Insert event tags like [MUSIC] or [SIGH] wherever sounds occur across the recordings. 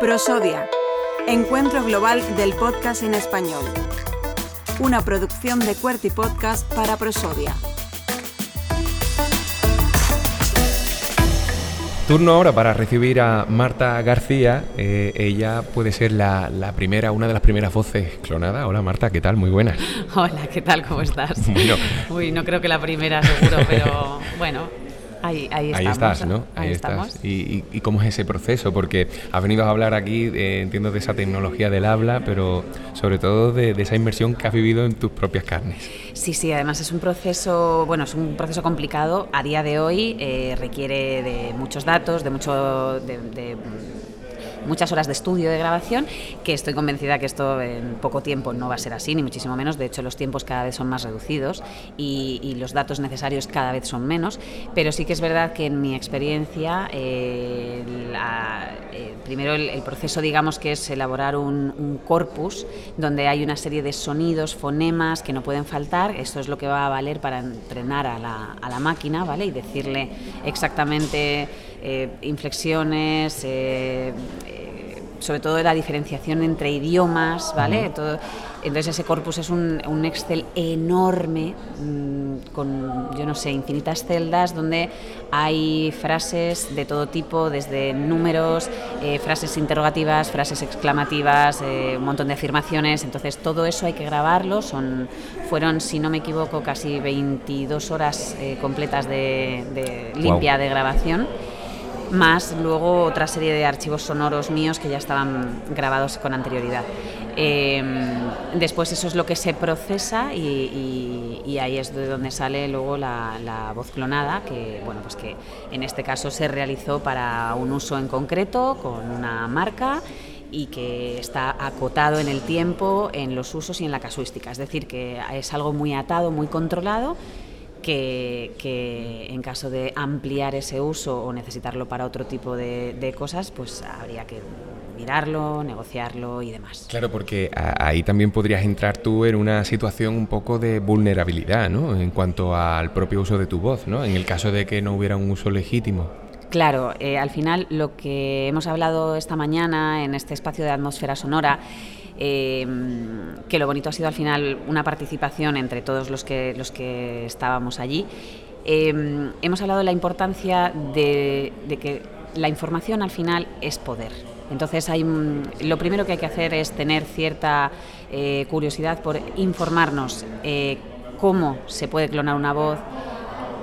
Prosodia, Encuentro Global del Podcast en Español. Una producción de Cuerty Podcast para Prosodia. Turno ahora para recibir a Marta García. Eh, ella puede ser la, la, primera, una de las primeras voces clonada. Hola Marta, ¿qué tal? Muy buenas. Hola, ¿qué tal? ¿Cómo estás? [LAUGHS] Bueno. Uy, no creo que la primera seguro, pero bueno, Ahí, ahí, ahí estás, ¿no? Ahí, estamos. ¿Y, y, cómo es ese proceso? Porque has venido a hablar aquí, eh, entiendo, de esa tecnología del habla, pero sobre todo de, de, esa inmersión que has vivido en tus propias carnes. Sí, sí, además es un proceso, bueno, es un proceso complicado. A día de hoy eh, requiere de muchos datos, de mucho... de, de muchas horas de estudio, de grabación, que estoy convencida que esto en poco tiempo no va a ser así, ni muchísimo menos. De hecho, los tiempos cada vez son más reducidos y, los datos necesarios cada vez son menos. Pero sí que es verdad que en mi experiencia, eh, eh, primero el, proceso, digamos, que es elaborar un, corpus donde hay una serie de sonidos, fonemas que no pueden faltar. Esto es lo que va a valer para entrenar a la, a la máquina, ¿vale? Y decirle exactamente eh, inflexiones, sobre todo la diferenciación entre idiomas, ¿vale? Todo, entonces ese corpus es un, un Excel enorme, mmm, con, yo no sé, infinitas celdas donde hay frases de todo tipo, desde números, eh, frases interrogativas, frases exclamativas, eh, un montón de afirmaciones, entonces todo eso hay que grabarlo, son, fueron, si no me equivoco, casi 22 horas eh, completas de, de limpia wow. de grabación más luego otra serie de archivos sonoros míos que ya estaban grabados con anterioridad. Eh, después eso es lo que se procesa y ahí es de donde sale luego la, la, voz clonada, que bueno pues que en este caso se realizó para un uso en concreto con una marca y que está acotado en el tiempo, en los usos y en la casuística. Es decir, que es algo muy atado, muy controlado que, que, en caso de ampliar ese uso o necesitarlo para otro tipo de, de, cosas, pues habría que mirarlo, negociarlo y demás. Claro, porque ahí también podrías entrar tú en una situación un poco de vulnerabilidad, ¿no? En cuanto al propio uso de tu voz, ¿no? En el caso de que no hubiera un uso legítimo. Claro, eh, al final lo que hemos hablado esta mañana en este espacio de atmósfera sonora eh, que lo bonito ha sido al final una participación entre todos los que, los que estábamos allí. Eh, hemos hablado de la importancia de, que la información al final es poder. Entonces, hay, lo primero que hay que hacer es tener cierta eh, curiosidad por informarnos cómo se puede clonar una voz,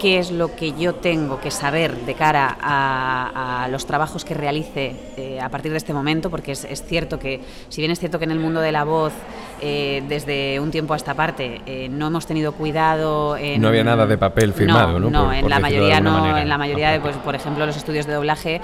qué es lo que yo tengo que saber de cara a, a los trabajos que realice eh, a partir de este momento, porque es, es, cierto que, si bien es cierto que en el mundo de la voz, eh, desde un tiempo a esta parte, eh, no hemos tenido cuidado. En, no había nada de papel firmado, ¿no? No, por, en, por la mayoría no, en la mayoría de, [LAUGHS] pues, por ejemplo, los estudios de doblaje,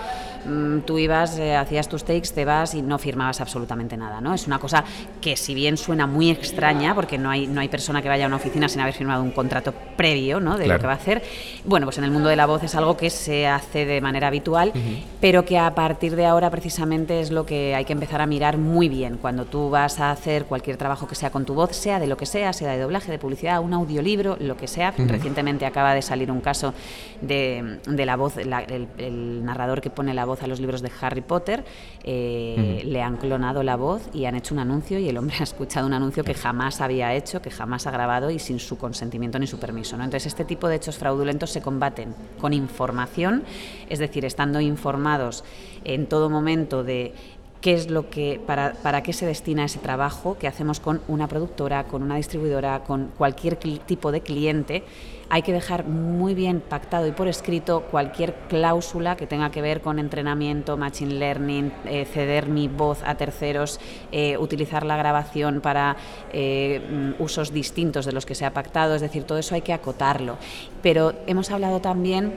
mmm, tú ibas, eh, hacías tus takes, te vas y no firmabas absolutamente nada, ¿no? Es una cosa que, si bien suena muy extraña, porque no hay, no hay persona que vaya a una oficina sin haber firmado un contrato previo, ¿no? De claro. lo que va a hacer bueno, pues en el mundo de la voz es algo que se hace de manera habitual, uh -huh. pero que a partir de ahora precisamente es lo que hay que empezar a mirar muy bien cuando tú vas a hacer cualquier trabajo que sea con tu voz, sea de lo que sea, sea de doblaje, de publicidad, un audiolibro, lo que sea. Uh -huh. Recientemente acaba de salir un caso de, de la voz, la, el, el, narrador que pone la voz a los libros de Harry Potter, eh, le han clonado la voz y han hecho un anuncio y el hombre [LAUGHS] ha escuchado un anuncio que jamás había hecho, que jamás ha grabado y sin su consentimiento ni su permiso. ¿no? Entonces este tipo de hechos fraudulentos se combaten con información, es decir, estando informados en todo momento de qué es lo que para, para qué se destina ese trabajo que hacemos con una productora, con una distribuidora, con cualquier tipo de cliente. Hay que dejar muy bien pactado y por escrito cualquier cláusula que tenga que ver con entrenamiento, machine learning, eh, ceder mi voz a terceros, eh, utilizar la grabación para eh, usos distintos de los que se ha pactado, es decir, todo eso hay que acotarlo. Pero hemos hablado también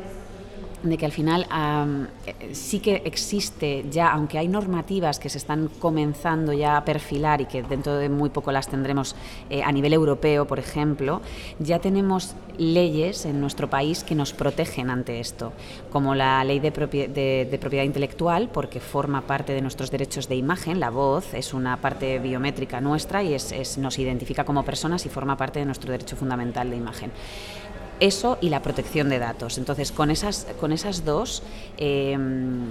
de que al final um, sí que existe ya, aunque hay normativas que se están comenzando ya a perfilar y que dentro de muy poco las tendremos eh, a nivel europeo, por ejemplo, ya tenemos leyes en nuestro país que nos protegen ante esto, como la ley de, propie de, de propiedad intelectual, porque forma parte de nuestros derechos de imagen, la voz es una parte biométrica nuestra y es, nos identifica como personas y forma parte de nuestro derecho fundamental de imagen eso y la protección de datos. Entonces, con esas, con esas dos... Em,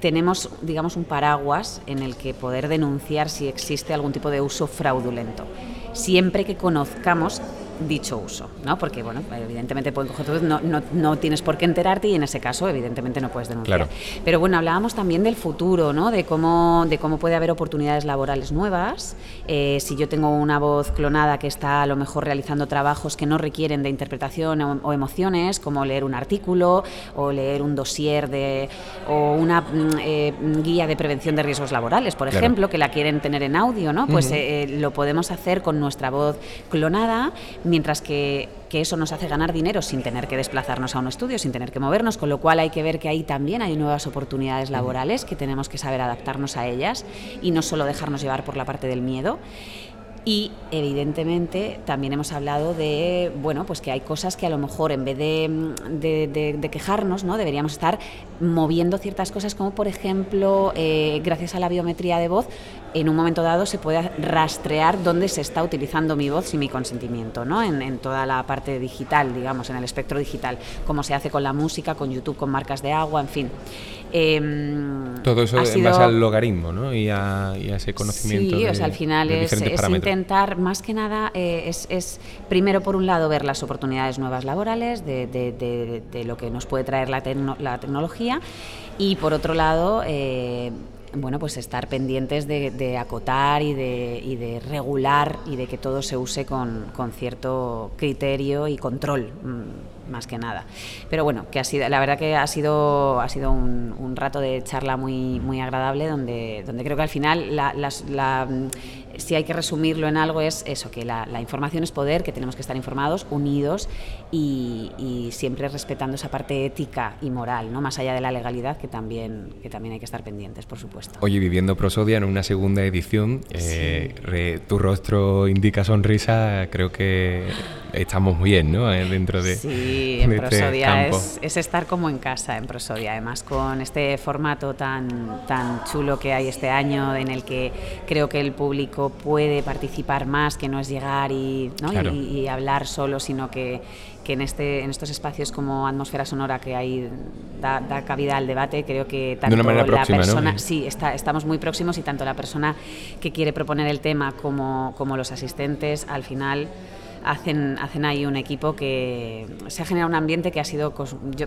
tenemos, digamos, un paraguas en el que poder denunciar si existe algún tipo de uso fraudulento, siempre que conozcamos dicho uso, ¿no? Porque, bueno, evidentemente pueden coger no, no, no, tienes por qué enterarte y en ese caso, evidentemente, no puedes denunciar. Pero bueno, hablábamos también del futuro, ¿no? De cómo, de cómo puede haber oportunidades laborales nuevas. Eh, si yo tengo una voz clonada que está a lo mejor realizando trabajos que no requieren de interpretación o, emociones, como leer un artículo o leer un dossier de, o una mm, eh, guía de prevención de riesgos laborales, por ejemplo, que la quieren tener en audio, ¿no? Pues eh, lo podemos hacer con nuestra voz clonada mientras que, eso nos hace ganar dinero sin tener que desplazarnos a un estudio, sin tener que movernos, con lo cual hay que ver que ahí también hay nuevas oportunidades laborales que tenemos que saber adaptarnos a ellas y no solo dejarnos llevar por la parte del miedo. Y evidentemente también hemos hablado de, bueno, pues que hay cosas que a lo mejor en vez de, quejarnos, ¿no? deberíamos estar moviendo ciertas cosas, como por ejemplo, eh, gracias a la biometría de voz, en un momento dado se puede rastrear dónde se está utilizando mi voz sin mi consentimiento, ¿no? En, en, toda la parte digital, digamos, en el espectro digital, como se hace con la música, con YouTube, con marcas de agua, en fin. Em, Todo eso en base al logaritmo ¿no? y, a, ese conocimiento. Sí, o sea, al final es, intentar, más que nada, eh, es, primero por un lado ver las oportunidades nuevas laborales de, de, lo que nos puede traer la, la tecnología y por otro lado... Eh, bueno, pues estar pendientes de, acotar y de, y de, regular y de que todo se use con, con cierto criterio y control. Más que nada. Pero bueno, que ha sido, la verdad que ha sido, ha sido un, un rato de charla muy, muy agradable donde, donde creo que al final la, la, si hay que resumirlo en algo es eso, que la, información es poder, que tenemos que estar informados, unidos y, siempre respetando esa parte ética y moral, ¿no? más allá de la legalidad, que también, que también hay que estar pendientes, por supuesto. Oye, viviendo Prosodia en una segunda edición, eh, tu rostro indica sonrisa, creo que estamos muy bien, ¿no? Eh, dentro de. Sí, en este Prosodia es, estar como en casa en Prosodia, además con este formato tan, tan chulo que hay este año, en el que creo que el público puede participar más, que no es llegar y, y, hablar solo, sino que, que en, este, en estos espacios como atmósfera sonora que hay da, cabida al debate, creo que tanto la persona, sí, está, estamos muy próximos y tanto la persona que quiere proponer el tema como, como los asistentes, al final hacen, hacen ahí un equipo que se ha generado un ambiente que ha sido,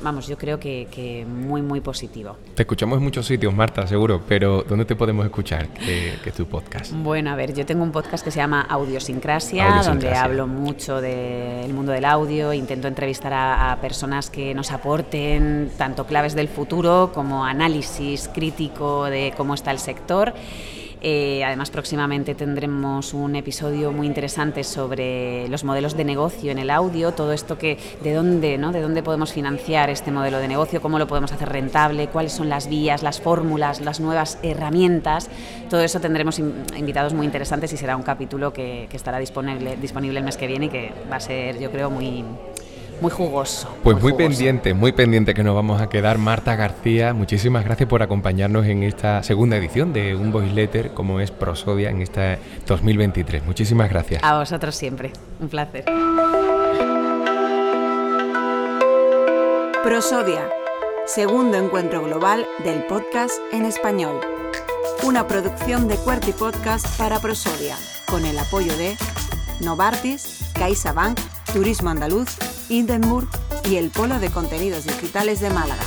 vamos, yo creo que, muy, muy positivo. Te escuchamos en muchos sitios, Marta, seguro, pero ¿dónde te podemos escuchar, que, es tu podcast? Bueno, a ver, yo tengo un podcast que se llama Audiosincrasia, donde hablo mucho del mundo del audio, intento entrevistar a, a personas que nos aporten tanto claves del futuro como análisis crítico de cómo está el sector. Eh, además, próximamente tendremos un episodio muy interesante sobre los modelos de negocio en el audio, todo esto que de dónde, ¿no? de dónde podemos financiar este modelo de negocio, cómo lo podemos hacer rentable, cuáles son las vías, las fórmulas, las nuevas herramientas. Todo eso tendremos invitados muy interesantes y será un capítulo que, que estará disponible, disponible el mes que viene y que va a ser, yo creo, muy muy jugoso. Pues muy, pendiente, muy pendiente que nos vamos a quedar. Marta García, muchísimas gracias por acompañarnos en esta segunda edición de un voice letter como es Prosodia en esta 2023. Muchísimas gracias. A vosotros siempre, un placer. Prosodia, segundo encuentro global del podcast en español. Una producción de Cuerti Podcast para Prosodia, con el apoyo de Novartis, CaixaBank, Turismo Andaluz Hindenburg y el Polo de Contenidos Digitales de Málaga.